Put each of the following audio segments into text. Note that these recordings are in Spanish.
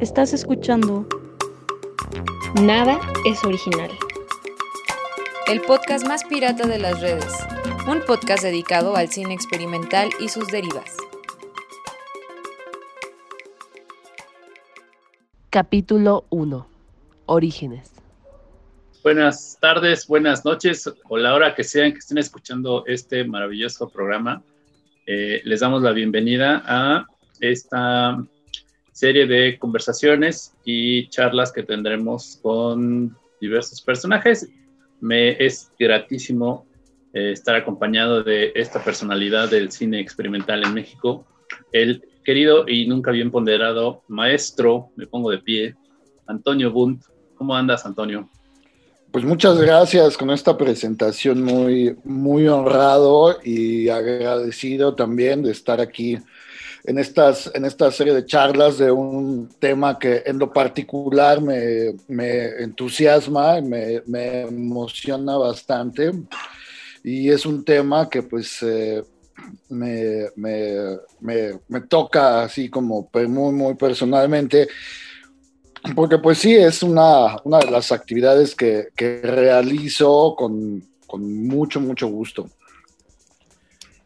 Estás escuchando Nada es original. El podcast más pirata de las redes. Un podcast dedicado al cine experimental y sus derivas. Capítulo 1. Orígenes. Buenas tardes, buenas noches o la hora que sean que estén escuchando este maravilloso programa. Eh, les damos la bienvenida a esta serie de conversaciones y charlas que tendremos con diversos personajes. Me es gratísimo eh, estar acompañado de esta personalidad del cine experimental en México, el querido y nunca bien ponderado maestro, me pongo de pie, Antonio Bunt. ¿Cómo andas, Antonio? Pues muchas gracias con esta presentación muy, muy honrado y agradecido también de estar aquí en, estas, en esta serie de charlas de un tema que en lo particular me, me entusiasma, me, me, emociona bastante y es un tema que pues eh, me, me, toca así como muy, muy personalmente porque pues sí, es una, una de las actividades que, que realizo con, con, mucho, mucho gusto.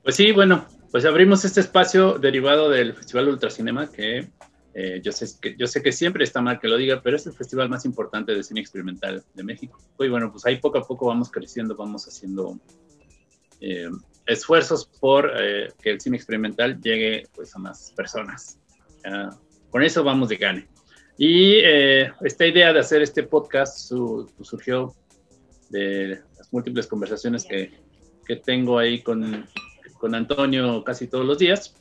Pues sí, bueno, pues abrimos este espacio derivado del Festival Ultracinema, que eh, yo, sé que yo sé que siempre está mal que lo diga, pero es el festival más importante de cine experimental de México. Y bueno, pues ahí poco a poco vamos creciendo, vamos haciendo eh, esfuerzos por eh, que el cine experimental llegue pues, a más personas. con eso vamos de gane. Y esta idea de hacer este podcast pues, surgió de las múltiples conversaciones que, que tengo ahí con, con, Antonio casi todos los días.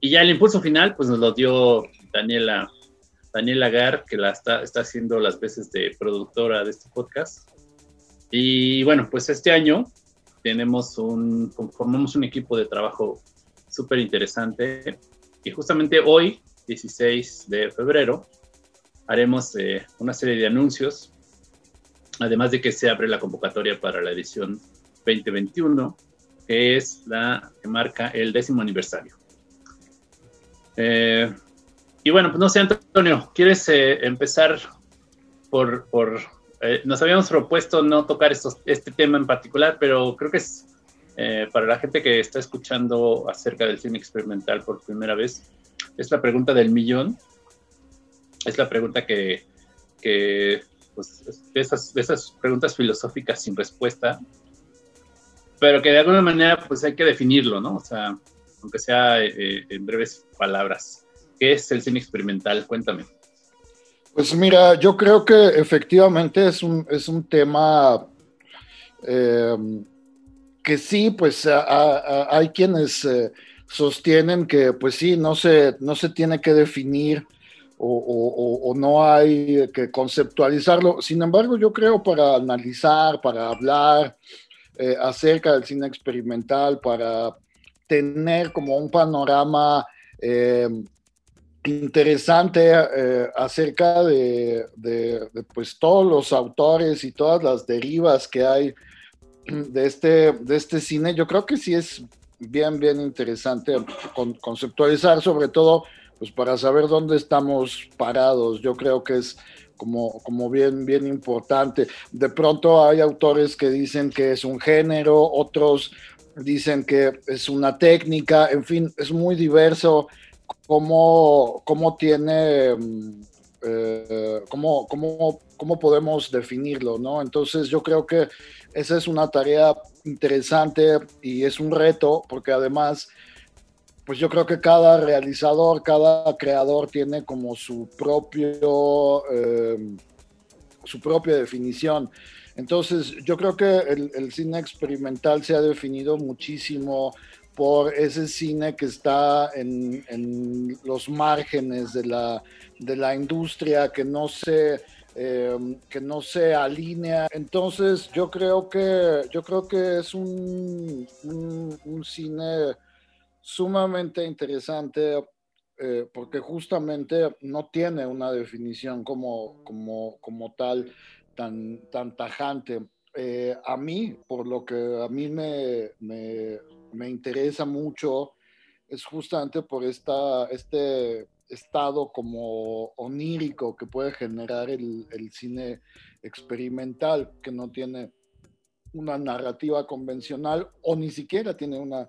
Y ya el impulso final, pues nos lo dio Daniela, Daniela Gar, que la está, está haciendo las veces de productora de este podcast. Y bueno, pues este año tenemos un, formamos un equipo de trabajo súper interesante. Y justamente hoy, 16 de febrero, haremos eh, una serie de anuncios, además de que se abre la convocatoria para la edición 2021, que es la que marca el décimo aniversario. Eh, y bueno, pues no sé, Antonio, ¿quieres eh, empezar por... por nos habíamos propuesto no tocar este tema en particular, pero creo que es para la gente que está escuchando acerca del cine experimental por primera vez, es la pregunta del millón es la pregunta que, pues, de, esas preguntas filosóficas sin respuesta, pero que de alguna manera pues hay que definirlo, ¿no? O sea, aunque sea eh, en breves palabras. ¿Qué es el cine experimental? Cuéntame. Pues mira, yo creo que efectivamente es un, es un tema eh, que sí, pues hay quienes eh, sostienen que pues sí, no se, no se tiene que definir o, no hay que conceptualizarlo. Sin embargo, yo creo para analizar, para hablar eh, acerca del cine experimental, para tener como un panorama eh, interesante eh, acerca de, pues, todos los autores y todas las derivas que hay de este, de este cine, yo creo que sí es bien, bien interesante conceptualizar sobre todo pues para saber dónde estamos parados. Yo creo que es como, como bien, bien importante. De pronto hay autores que dicen que es un género, otros dicen que es una técnica, en fin, es muy diverso cómo, cómo tiene, mm, eh, cómo, cómo, cómo podemos definirlo, ¿no? Entonces yo creo que esa es una tarea interesante y es un reto porque además pues yo creo que cada realizador, cada creador tiene como su propio, eh, su propia definición. Entonces, yo creo que el, cine experimental se ha definido muchísimo por ese cine que está en, los márgenes de la, de la, industria, que no se, eh, que no se alinea. Entonces, yo creo que, yo creo que es un, un cine sumamente interesante eh, porque justamente no tiene una definición como, como, como tal tan, tan tajante. Eh, a mí, por lo que a mí me, me, me interesa mucho es justamente por esta, este estado como onírico que puede generar el, el cine experimental, que no tiene una narrativa convencional o ni siquiera tiene una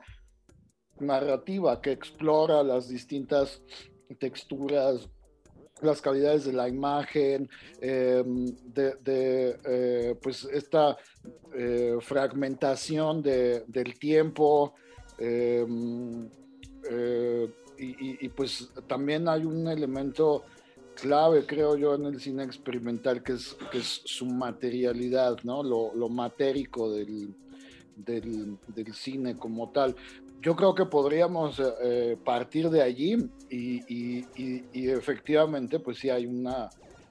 narrativa que explora las distintas texturas, las calidades de la imagen, em, de, eh, pues esta eh, fragmentación del tiempo. Em, eh, y, pues también hay un elemento clave, creo yo, en el cine experimental, que es, que es su materialidad, ¿no? Lo, lo matérico del, del, cine como tal. Yo creo que podríamos eh, partir de allí y, efectivamente, pues sí hay una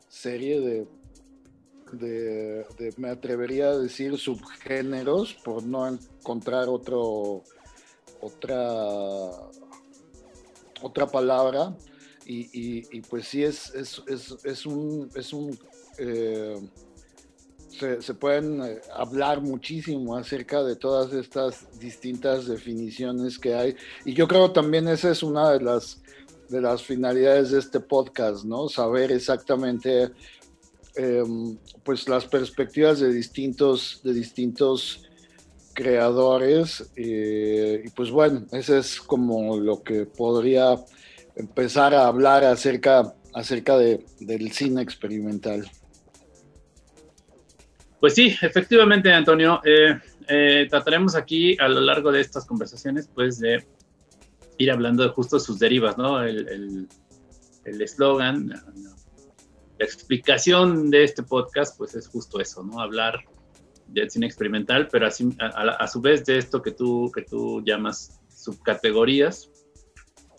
serie de, me atrevería a decir, subgéneros, por no encontrar otro, otra, otra palabra, y, pues sí es, es, un... Es un eh, se, pueden eh, hablar muchísimo acerca de todas estas distintas definiciones que hay. Y yo creo también esa es una de las, de las finalidades de este podcast, ¿no? Saber exactamente em, pues las perspectivas de distintos, de distintos creadores. Eh, y pues bueno, ese es como lo que podría empezar a hablar acerca, acerca de, del cine experimental. Pues sí, efectivamente, Antonio. Eh, eh, trataremos aquí a lo largo de estas conversaciones, pues, de ir hablando de justo sus derivas, ¿no? El eslogan, la explicación de este podcast, pues, es justo eso, ¿no? Hablar del cine experimental, pero así, a, su vez de esto que tú, que tú llamas subcategorías,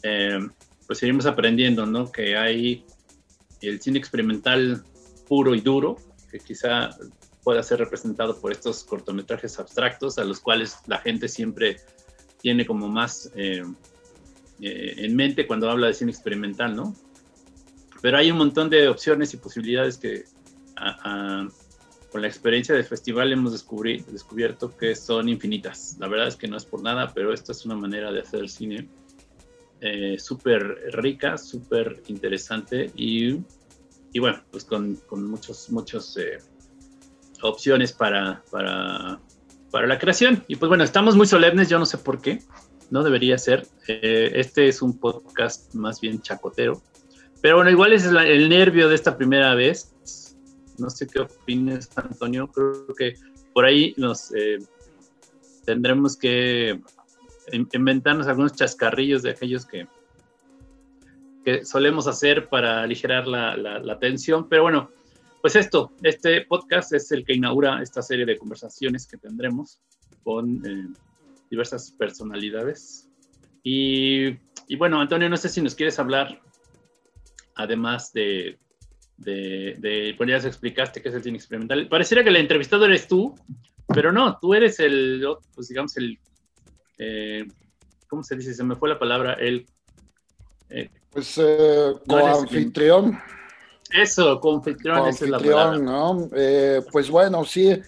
eh, pues seguimos aprendiendo, ¿no? Que hay el cine experimental puro y duro, que quizá pueda ser representado por estos cortometrajes abstractos a los cuales la gente siempre tiene como más eh, eh, en mente cuando habla de cine experimental, ¿no? Pero hay un montón de opciones y posibilidades que con la experiencia del festival hemos descubierto que son infinitas. La verdad es que no es por nada, pero esta es una manera de hacer cine eh, súper rica, súper interesante y, y, bueno, pues con, con muchos, muchos eh, opciones para, para, para, la creación. Y pues bueno, estamos muy solemnes, yo no sé por qué, no debería ser. Eh, este es un podcast más bien chacotero, pero bueno, igual es el nervio de esta primera vez. No sé qué opinas, Antonio. Creo que por ahí nos tendremos que inventarnos algunos chascarrillos de aquellos que, que solemos hacer para aligerar la, la, tensión. Pero bueno, pues esto, este podcast es el que inaugura esta serie de conversaciones que tendremos con eh, diversas personalidades. Y, y, bueno, Antonio, no sé si nos quieres hablar, además de, de, de bueno, ya se explicaste qué es el cine experimental. Pareciera que el entrevistado eres tú, pero no, tú eres el, pues digamos, el eh, ¿cómo se dice? Se me fue la palabra, el... Eh, pues eh, coanfitrión. Eso, la palabra. ¿no? Eh, pues bueno, sí,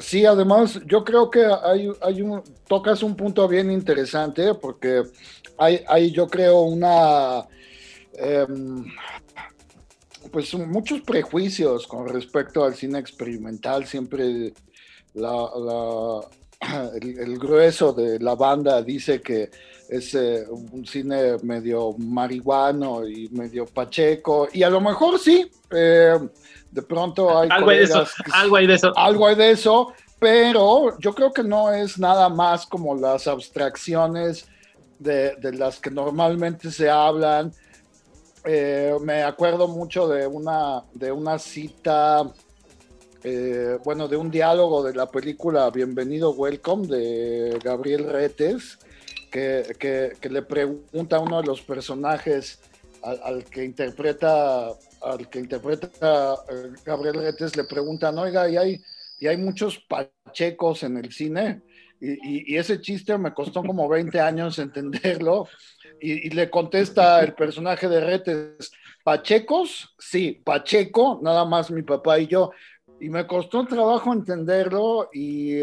sí, además yo creo que hay, hay un, tocas un punto bien interesante porque hay, hay yo creo una... Em, pues muchos prejuicios con respecto al cine experimental, siempre la, el, grueso de la banda dice que es eh, un cine medio marihuano y medio pacheco, y a lo mejor sí, eh, de pronto hay algo, hay de eso, algo hay de eso. Algo hay de eso, pero yo creo que no es nada más como las abstracciones de, de las que normalmente se hablan. Eh, me acuerdo mucho de una, de una cita eh, bueno, de un diálogo de la película Bienvenido Welcome de Gabriel Retes, que, le pregunta a uno de los personajes al, que interpreta al que interpreta eh, Gabriel Retes, le preguntan, oiga, ¿y hay, y hay muchos pachecos en el cine? Y, ese chiste me costó como 20 años entenderlo. Y, y, le contesta el personaje de Retes, ¿Pachecos? Sí, Pacheco, nada más mi papá y yo y me costó trabajo entenderlo y,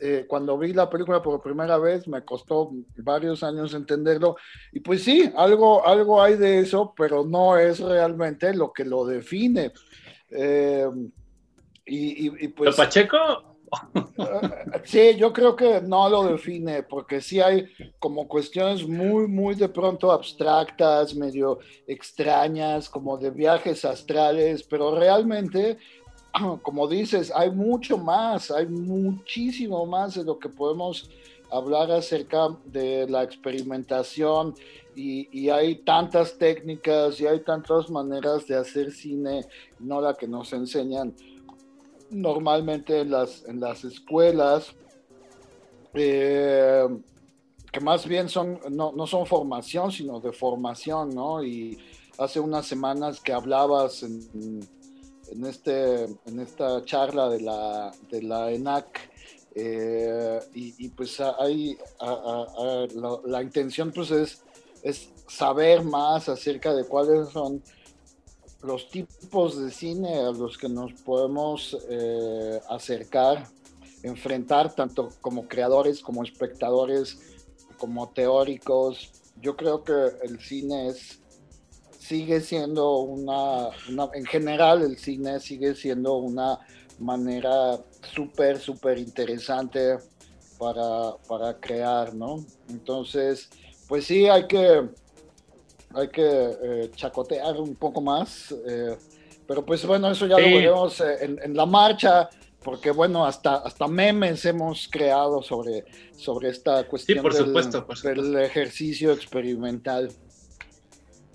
eh, cuando vi la película por primera vez me costó varios años entenderlo. Y pues sí, algo, algo hay de eso, pero no es realmente lo que lo define. Eh, y, pues, Pacheco? sí, yo creo que no lo define, porque sí hay como cuestiones muy, muy de pronto abstractas, medio extrañas, como de viajes astrales, pero realmente como dices, hay mucho más, hay muchísimo más de lo que podemos hablar acerca de la experimentación y, hay tantas técnicas y hay tantas maneras de hacer cine, no la que nos enseñan normalmente en las, en las escuelas, eh, que más bien son, no, no, son formación, sino de formación, ¿no? Y hace unas semanas que hablabas en en, este, en esta charla de la, de la ENAC. Eh, y, pues hay, la, intención pues es, es saber más acerca de cuáles son los tipos de cine a los que nos podemos eh, acercar, enfrentar tanto como creadores, como espectadores, como teóricos. Yo creo que el cine es sigue siendo una, en general el cine sigue siendo una manera súper, súper interesante para, para, crear, ¿no? Entonces, pues sí, hay que, hay que eh, chacotear un poco más, eh, pero pues bueno, eso ya lo veremos eh, en, la marcha, porque bueno, hasta, hasta memes hemos creado sobre, sobre esta cuestión por supuesto, por supuesto. del ejercicio experimental.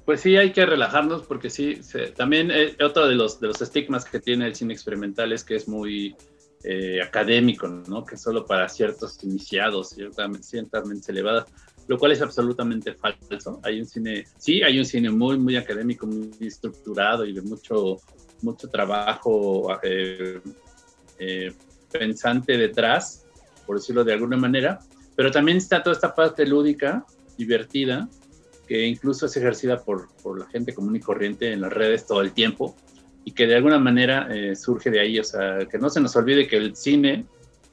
Pues sí, hay que relajarnos porque sí, también eh, otro de los, de los estigmas que tiene el cine experimental es que es muy eh, académico, ¿no? Que solo para ciertos iniciados, ciertamente, ciertamente elevada, lo cual es absolutamente falso. Hay un cine, sí, hay un cine muy, muy académico, muy estructurado y de mucho, mucho trabajo eh, pensante detrás, por decirlo de alguna manera, pero también está toda esta parte lúdica, divertida, que incluso es ejercida por, por, la gente común y corriente en las redes todo el tiempo y que de alguna manera eh, surge de ahí, o sea, que no se nos olvide que el cine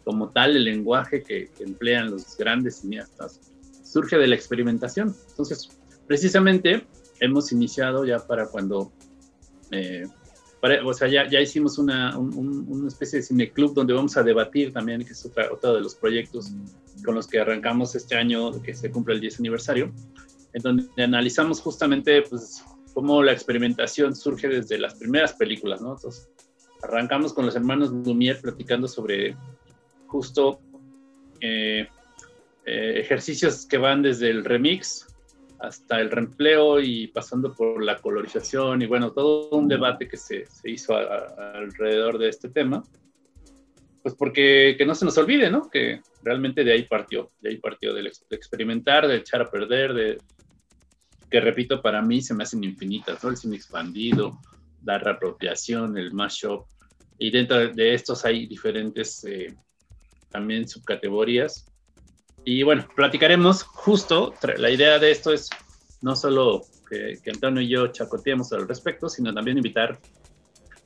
como tal, el lenguaje que, emplean los grandes cineastas, surge de la experimentación. Entonces, precisamente hemos iniciado ya para cuando, eh, o sea, ya, ya hicimos una, una especie de cineclub donde vamos a debatir también, que es otra, otro de los proyectos con los que arrancamos este año, que se cumple el 10 aniversario, en donde analizamos justamente pues, cómo la experimentación surge desde las primeras películas, ¿no? Entonces, arrancamos con los hermanos Lumière platicando sobre justo eh, eh, ejercicios que van desde el remix hasta el reempleo y pasando por la colorización y bueno, todo un debate que se, se hizo alrededor de este tema. Pues porque que no se nos olvide, ¿no? Que realmente de ahí partió, de ahí partió de experimentar, de echar a perder, de, que repito, para mí se me hacen infinitas, ¿no? El cine expandido, la reapropiación, el mashup, y dentro de estos hay diferentes eh, también subcategorías. Y bueno, platicaremos justo, la idea de esto es no solo que, que Antonio y yo chacoteemos al respecto, sino también invitar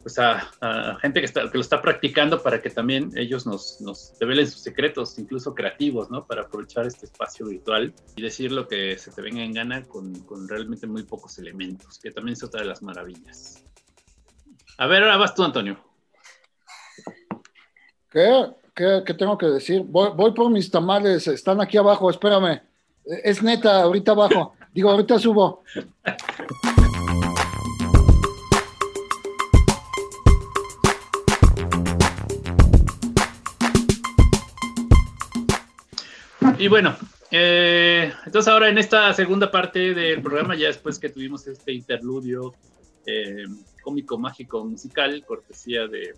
pues a, gente que, está, que lo está practicando para que también ellos nos, nos revelen sus secretos, incluso creativos, ¿no? Para aprovechar este espacio virtual y decir lo que se te venga en gana con, con realmente muy pocos elementos, que también es otra de las maravillas. A ver, ahora vas tú, Antonio. ¿Qué? ¿Qué, qué tengo que decir? Voy, voy por mis tamales, están aquí abajo, espérame. Es neta, ahorita abajo. Digo, ahorita subo. Y bueno, eh, entonces ahora en esta segunda parte del programa, ya después que tuvimos este interludio eh, cómico, mágico, musical, cortesía de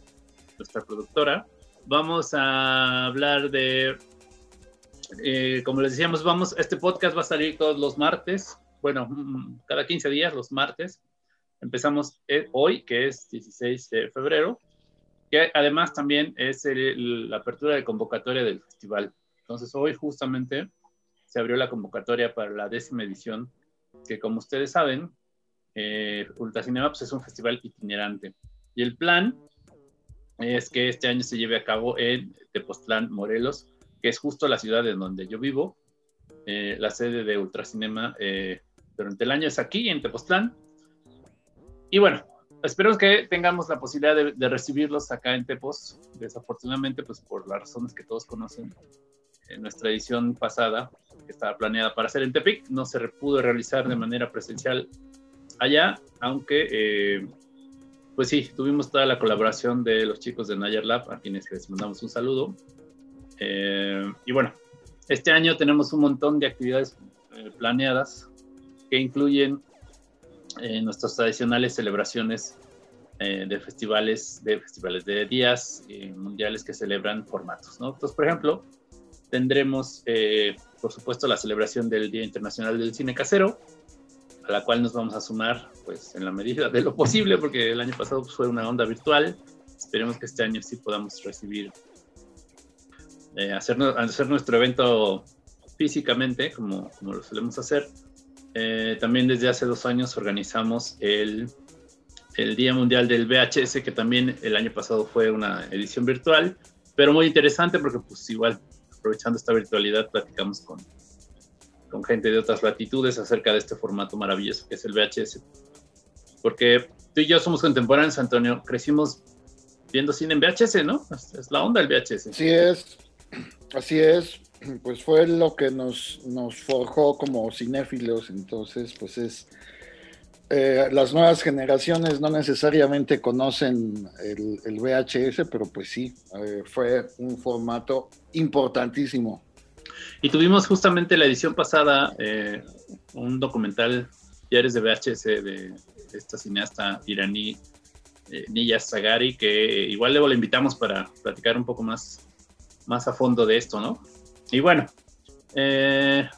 nuestra productora, vamos a hablar de, eh, como les decíamos, vamos, este podcast va a salir todos los martes, bueno, mm, cada 15 días, los martes. Empezamos hoy, que es 16 de febrero, que además también es la apertura de convocatoria del festival. Entonces hoy justamente se abrió la convocatoria para la décima edición, que como ustedes saben, eh, Ultracinema pues, es un festival itinerante. Y el plan es que este año se lleve a cabo en Tepoztlán, Morelos, que es justo la ciudad en donde yo vivo. Eh, la sede de Ultracinema eh, durante el año es aquí, en Tepoztlán. Y bueno, esperemos que tengamos la posibilidad de, recibirlos acá en Tepos. Desafortunadamente, pues por las razones que todos conocen, en nuestra edición pasada, que estaba planeada para hacer en Tepic, no se pudo realizar de manera presencial allá, aunque, eh, pues sí, tuvimos toda la colaboración de los chicos de Nayer Lab, a quienes les mandamos un saludo. Eh, y bueno, este año tenemos un montón de actividades eh, planeadas que incluyen nuestras tradicionales celebraciones de festivales, de festivales de días mundiales que celebran formatos, ¿no? Entonces, por ejemplo, tendremos, por supuesto, la celebración del Día Internacional del Cine Casero, a la cual nos vamos a sumar pues en la medida de lo posible, porque el año pasado pues, fue una onda virtual. Esperemos que este año sí podamos recibir, eh, hacer, nuestro evento físicamente, como, como lo solemos hacer. Eh, también desde hace dos años organizamos el, el Día Mundial del VHS, que también el año pasado fue una edición virtual, pero muy interesante porque pues igual aprovechando esta virtualidad platicamos con, con gente de otras latitudes acerca de este formato maravilloso que es el VHS. Porque tú y yo somos contemporáneos, Antonio, crecimos viendo cine en VHS, ¿no? Es, la onda el VHS. Así es, así es. Pues fue lo que nos, nos forjó como cinéfilos, entonces pues es... Eh, las nuevas generaciones no necesariamente conocen el, VHS, pero pues sí, eh, fue un formato importantísimo y tuvimos justamente la edición pasada eh, un documental, Diarios de VHS, de, esta cineasta iraní, eh, Niya Sagari, que igual luego le invitamos para platicar un poco más, más a fondo de esto, ¿no? Y bueno,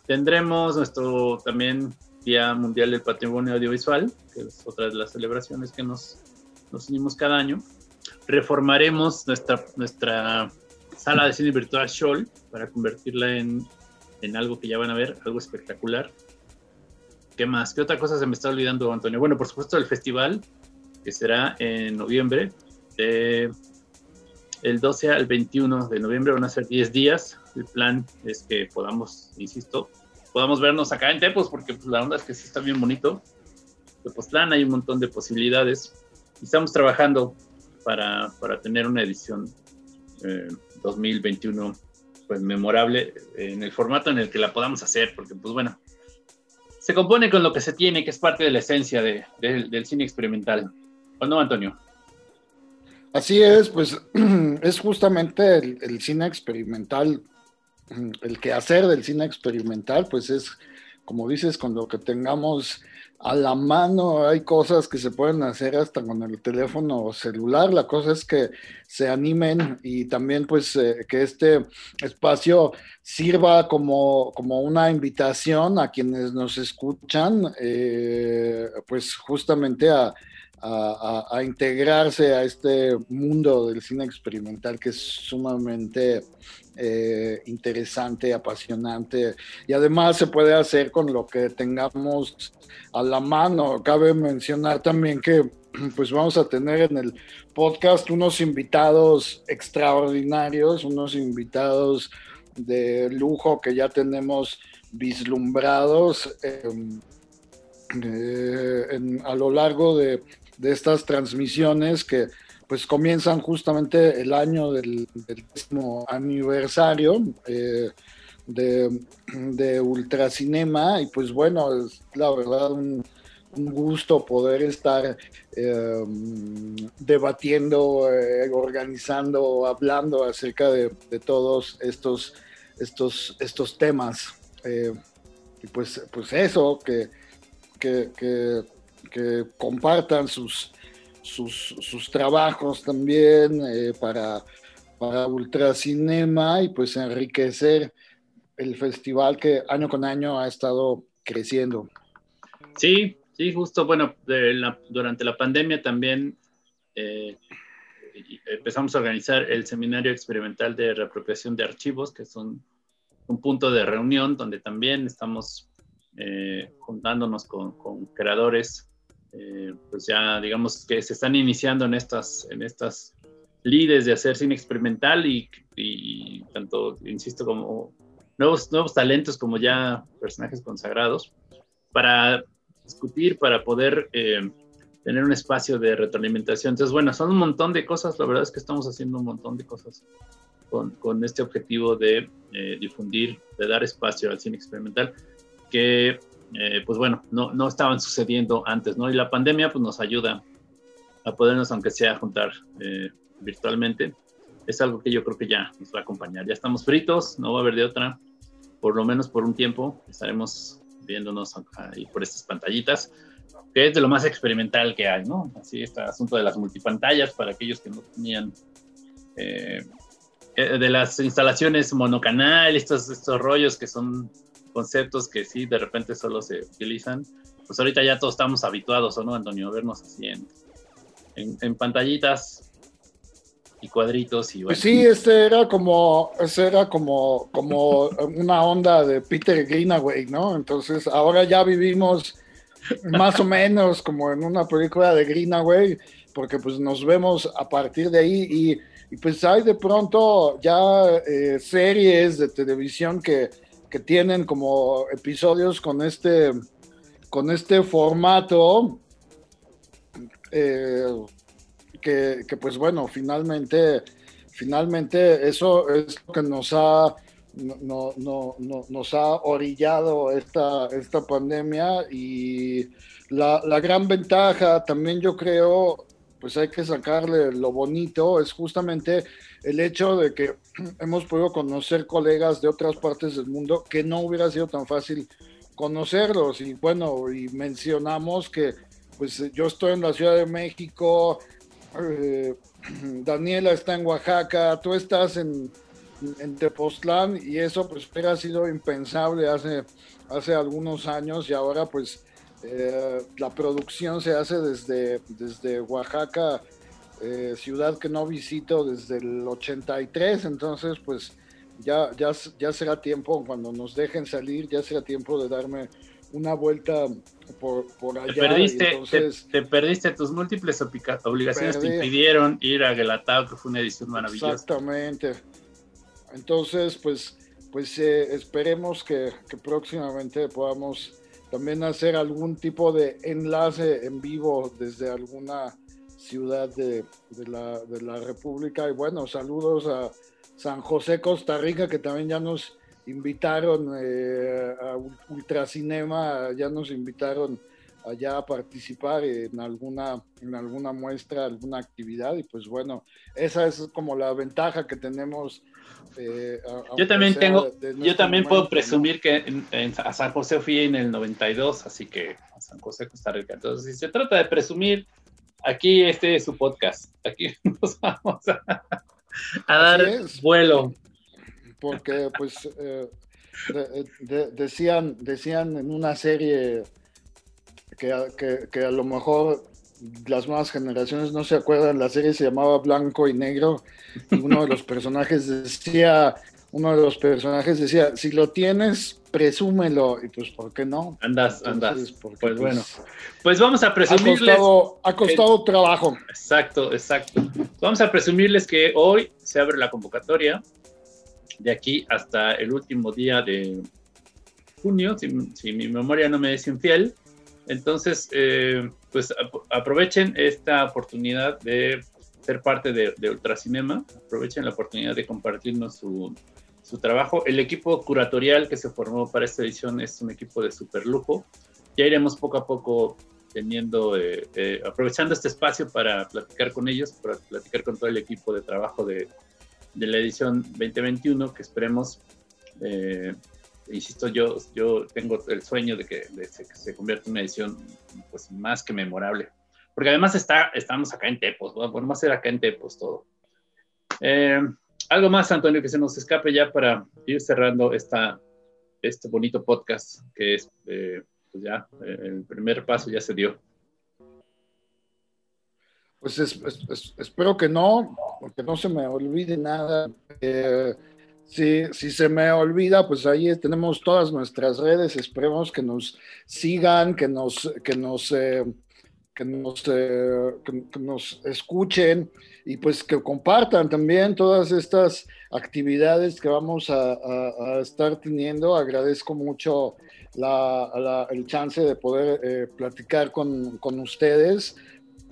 tendremos nuestro también Día Mundial del Patrimonio Audiovisual, que es otra de las celebraciones que nos, nos unimos cada año. Reformaremos nuestra, nuestra sala de cine virtual Shoal para convertirla en, en algo que ya van a ver, algo espectacular. ¿Qué más? ¿Qué otra cosa se me está olvidando, Antonio? Bueno, por supuesto, el festival, que será en noviembre. el 12 al 21 de noviembre van a ser 10 días. El plan es que podamos, insisto, podamos vernos acá en Tepos, porque pues, la onda es que sí está bien bonito. Tepoztlán hay un montón de posibilidades. Y estamos trabajando para, para tener una edición 2021 eh, pues memorable en el formato en el que la podamos hacer, porque pues bueno, se compone con lo que se tiene, que es parte de la esencia del cine experimental. ¿O no, Antonio? Así es, pues es justamente el cine experimental, el que hacer del cine experimental, pues es, como dices, con lo que tengamos a la mano, hay cosas que se pueden hacer hasta con el teléfono celular, la cosa es que se animen y también pues eh, que este espacio sirva como, como una invitación a quienes nos escuchan, eh, pues justamente a, a, integrarse a este mundo del cine experimental que es sumamente eh, interesante, apasionante y además se puede hacer con lo que tengamos a la mano. Cabe mencionar también que pues vamos a tener en el podcast unos invitados extraordinarios, unos invitados de lujo que ya tenemos vislumbrados em, eh, a lo largo de, estas transmisiones que pues comienzan justamente el año del, décimo aniversario. Eh, de, de Ultracinema y pues bueno, es la verdad un, gusto poder estar em, debatiendo, eh, organizando, hablando acerca de, todos estos, estos, estos temas. Eh, y pues, pues eso, que, que, compartan sus, sus, trabajos también eh, para, para Ultracinema y pues enriquecer el festival que año con año ha estado creciendo. Sí, sí, justo, bueno, durante la pandemia también eh, empezamos a organizar el seminario experimental de reapropiación de archivos, que es un, punto de reunión donde también estamos eh, juntándonos con, creadores, eh, pues ya digamos que se están iniciando en estas, en estas líderes de hacer cine experimental y, y, tanto, insisto, como nuevos, nuevos talentos como ya personajes consagrados para discutir, para poder eh, tener un espacio de retroalimentación. Entonces, bueno, son un montón de cosas, la verdad es que estamos haciendo un montón de cosas con, con este objetivo de eh, difundir, de dar espacio al cine experimental, que, eh, pues bueno, no, no estaban sucediendo antes, ¿no? Y la pandemia, pues nos ayuda a podernos, aunque sea, juntar virtualmente, es algo que yo creo que ya nos va a acompañar. Ya estamos fritos, no va a haber de otra, por lo menos por un tiempo estaremos viéndonos ahí por estas pantallitas, que es de lo más experimental que hay, ¿no? Así este asunto de las multipantallas para aquellos que no tenían eh, eh, de las instalaciones monocanal, estos, estos rollos que son conceptos que sí de repente solo se utilizan, pues ahorita ya todos estamos habituados, ¿o no, Antonio? Vernos así en, en pantallitas y cuadritos y bueno. Sí, este era como, este era como, como una onda de Peter Greenaway, ¿no? Entonces ahora ya vivimos más o menos como en una película de Greenaway, porque pues nos vemos a partir de ahí y, pues hay de pronto ya eh, series de televisión que, que tienen como episodios con este, con este formato. Eh, que, pues bueno, finalmente, finalmente eso es lo que nos ha, no, no, no, nos ha orillado esta, esta pandemia y la gran ventaja también yo creo, pues hay que sacarle lo bonito, es justamente el hecho de que hemos podido conocer colegas de otras partes del mundo que no hubiera sido tan fácil conocerlos. Y bueno, y mencionamos que pues yo estoy en la Ciudad de México, eh, Daniela está en Oaxaca, tú estás en, en Tepoztlán y eso pues hubiera sido impensable hace, hace algunos años y ahora pues eh, la producción se hace desde, desde Oaxaca, eh, ciudad que no visito desde el 83, entonces pues ya, ya, ya será tiempo, cuando nos dejen salir, ya será tiempo de darme una vuelta por, por allá. Te perdiste, te, perdiste tus múltiples obligaciones, te impidieron ir a Gelatao, que fue una edición maravillosa. Exactamente. Entonces, pues, pues eh, esperemos que, que, próximamente podamos también hacer algún tipo de enlace en vivo desde alguna ciudad de, de, la, de la República. Y bueno, saludos a San José, Costa Rica, que también ya nos invitaron eh, a Ultracinema, ya nos invitaron allá a participar en alguna, en alguna muestra, alguna actividad, y pues bueno, esa es como la ventaja que tenemos. Eh, yo también tengo, yo también puedo presumir que a San José fui en el 92, así que a San José, Costa Rica. Entonces, si se trata de presumir, aquí este es su podcast, aquí nos vamos a, a dar vuelo. Porque pues eh, decían, decían en una serie que, que, a lo mejor las nuevas generaciones no se acuerdan, la serie se llamaba Blanco y Negro y uno de los personajes decía, uno de los personajes decía, si lo tienes, presúmelo, y pues, ¿por qué no? Andas, andas. pues, pues, bueno, pues vamos a presumirles. Ha costado, ha costado trabajo. Exacto, exacto. Vamos a presumirles que hoy se abre la convocatoria de aquí hasta el último día de junio, si, mi memoria no me es infiel. Entonces, eh, pues aprovechen esta oportunidad de ser parte de, Ultracinema, aprovechen la oportunidad de compartirnos su, su, trabajo. El equipo curatorial que se formó para esta edición es un equipo de super lujo. Ya iremos poco a poco teniendo, eh, eh, aprovechando este espacio para platicar con ellos, para platicar con todo el equipo de trabajo de, de la edición 2021 que esperemos, eh, insisto, yo, yo tengo el sueño de que, se, convierta en una edición pues, más que memorable. Porque además está, estamos acá en Tepos, bueno, a ser acá en Tepos todo. Eh, algo más, Antonio, que se nos escape ya para ir cerrando esta, este bonito podcast que es, eh, pues ya, el primer paso ya se dio. Pues espero que no, porque no se me olvide nada. Eh, si, se me olvida, pues ahí tenemos todas nuestras redes. Esperemos que nos sigan, que nos, que nos, eh, que nos, eh, que, nos escuchen y pues que compartan también todas estas actividades que vamos a, estar teniendo. Agradezco mucho el chance de poder eh, platicar con, con, ustedes.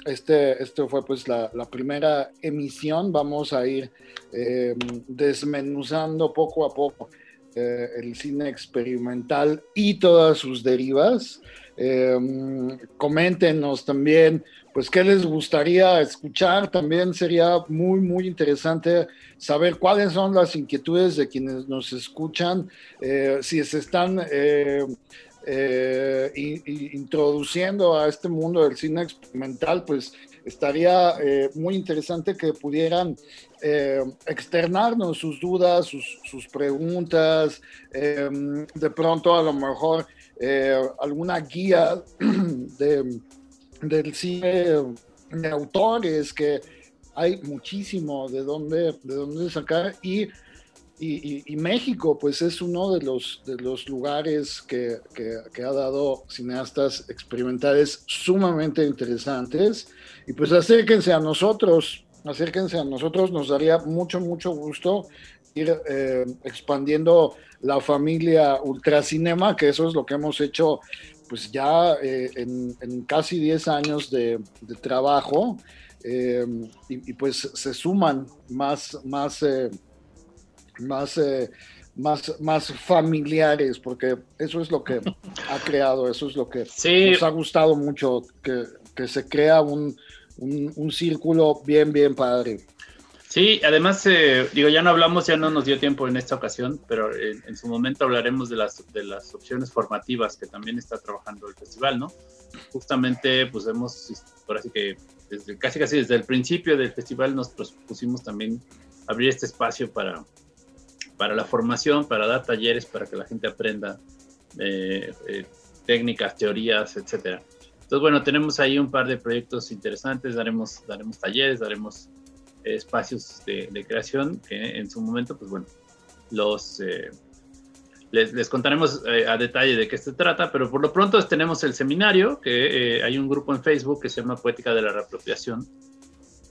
Este, este fue pues la, la primera emisión. Vamos a ir eh, desmenuzando poco a poco el cine experimental y todas sus derivas. Eh, coméntenos también, pues, qué les gustaría escuchar. También sería muy, muy interesante saber cuáles son las inquietudes de quienes nos escuchan, eh, si se están eh, eh, introduciendo a este mundo del cine experimental, pues estaría muy interesante que pudieran externarnos sus dudas, sus, preguntas, de pronto a lo mejor eh, alguna guía de, del cine de autores, que hay muchísimo de dónde, de dónde sacar y, y, México pues es uno de los, de los lugares que, que, ha dado cineastas experimentales sumamente interesantes. Y pues acérquense a nosotros, acérquense a nosotros, nos daría mucho, mucho gusto ir eh, expandiendo la familia Ultracinema, que eso es lo que hemos hecho pues ya eh, en, casi 10 años de, trabajo. Eh, y, pues se suman más, más, más, más, más familiares, porque eso es lo que ha creado, eso es lo que nos ha gustado mucho, que, se crea un, un círculo bien, bien padre. Sí, además, eh, digo, ya no hablamos, ya no nos dio tiempo en esta ocasión, pero en, su momento hablaremos de las, de las opciones formativas que también está trabajando el festival, ¿no? Justamente, pues hemos, por así que desde, casi casi desde el principio del festival nos pusimos también abrir este espacio para, para la formación, para dar talleres, para que la gente aprenda eh, eh, técnicas, teorías, etcétera. Entonces, bueno, tenemos ahí un par de proyectos interesantes, daremos, daremos talleres, daremos espacios de, creación que en su momento, pues bueno, los... Eh, les, contaremos eh, a detalle de qué se trata, pero por lo pronto tenemos el seminario, que eh, hay un grupo en Facebook que se llama Poética de la Reapropiación,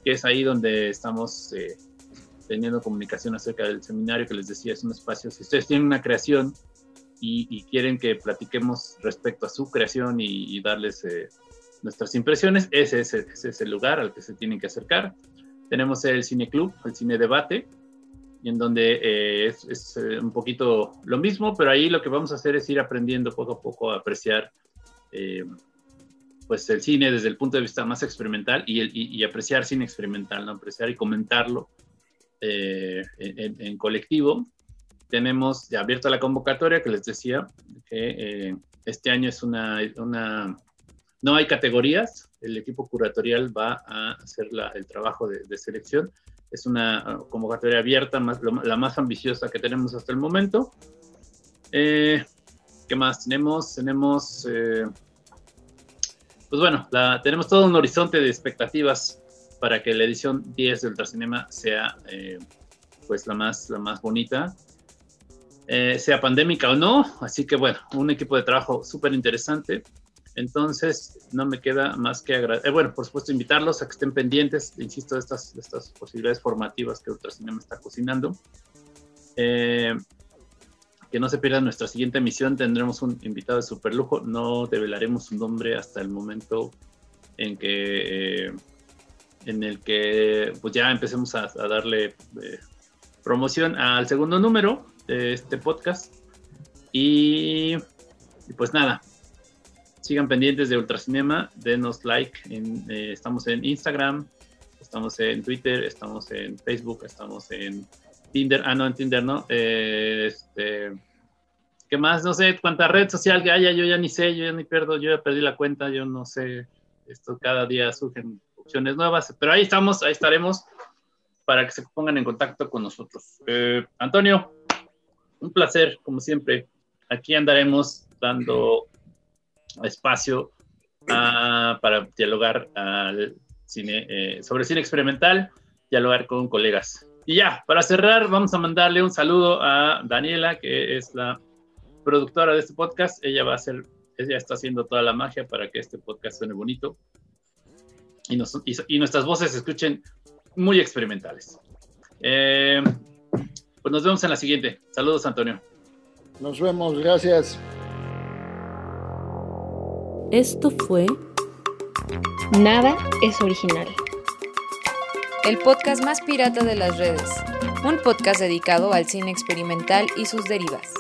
que es ahí donde estamos teniendo comunicación acerca del seminario que les decía, es un espacio, si ustedes tienen una creación y, quieren que platiquemos respecto a su creación y, darles nuestras impresiones, ese, ese, es el lugar al que se tienen que acercar. Tenemos el Cine Club, el Cine Debate, y en donde eh, es, eh, un poquito lo mismo, pero ahí lo que vamos a hacer es ir aprendiendo poco a poco a apreciar eh, pues el cine desde el punto de vista más experimental y, el, y, apreciar cine experimental, ¿no? apreciar y comentarlo en, colectivo. Tenemos ya abierta la convocatoria que les decía que este año es una, una no hay categorías, el equipo curatorial va a hacer el trabajo de, selección. Es una convocatoria abierta, más, la más ambiciosa que tenemos hasta el momento. Eh, ¿Qué más tenemos? Tenemos, eh, pues bueno, tenemos todo un horizonte de expectativas para que la edición 10 del Ultracinema sea eh, pues la más, la más bonita. sea pandémica o no, así que bueno, un equipo de trabajo súper interesante. Entonces, no me queda más que agradecer. Eh, bueno, por supuesto, invitarlos a que estén pendientes, insisto, de estas, estas posibilidades formativas que Ultracinema está cocinando. Eh, que no se pierdan nuestra siguiente emisión, tendremos un invitado de super lujo. No develaremos su nombre hasta el momento en que eh, en el que pues ya empecemos a, darle promoción al segundo número de este podcast. y pues nada, sigan pendientes de Ultracinema, denos like, eh, estamos en Instagram, estamos en Twitter, estamos en Facebook, estamos en Tinder, ah no, en Tinder no, eh, este, ¿qué más? No sé cuánta red social que haya, yo ya ni sé, yo ya ni pierdo, yo ya perdí la cuenta, yo no sé, esto cada día surgen opciones nuevas, pero ahí estamos, ahí estaremos para que se pongan en contacto con nosotros. Eh, Antonio, un placer, como siempre. Aquí andaremos dando espacio ah, para dialogar al cine, eh, sobre cine experimental, dialogar con colegas. Y ya, para cerrar, vamos a mandarle un saludo a Daniela, que es la productora de este podcast. Ella va a hacer, ella está haciendo toda la magia para que este podcast suene bonito. Y, nuestras voces se escuchen muy experimentales. Eh, pues nos vemos en la siguiente. Saludos, Antonio. Nos vemos, gracias. Esto fue Nada es original. El podcast más pirata de las redes. Un podcast dedicado al cine experimental y sus derivas.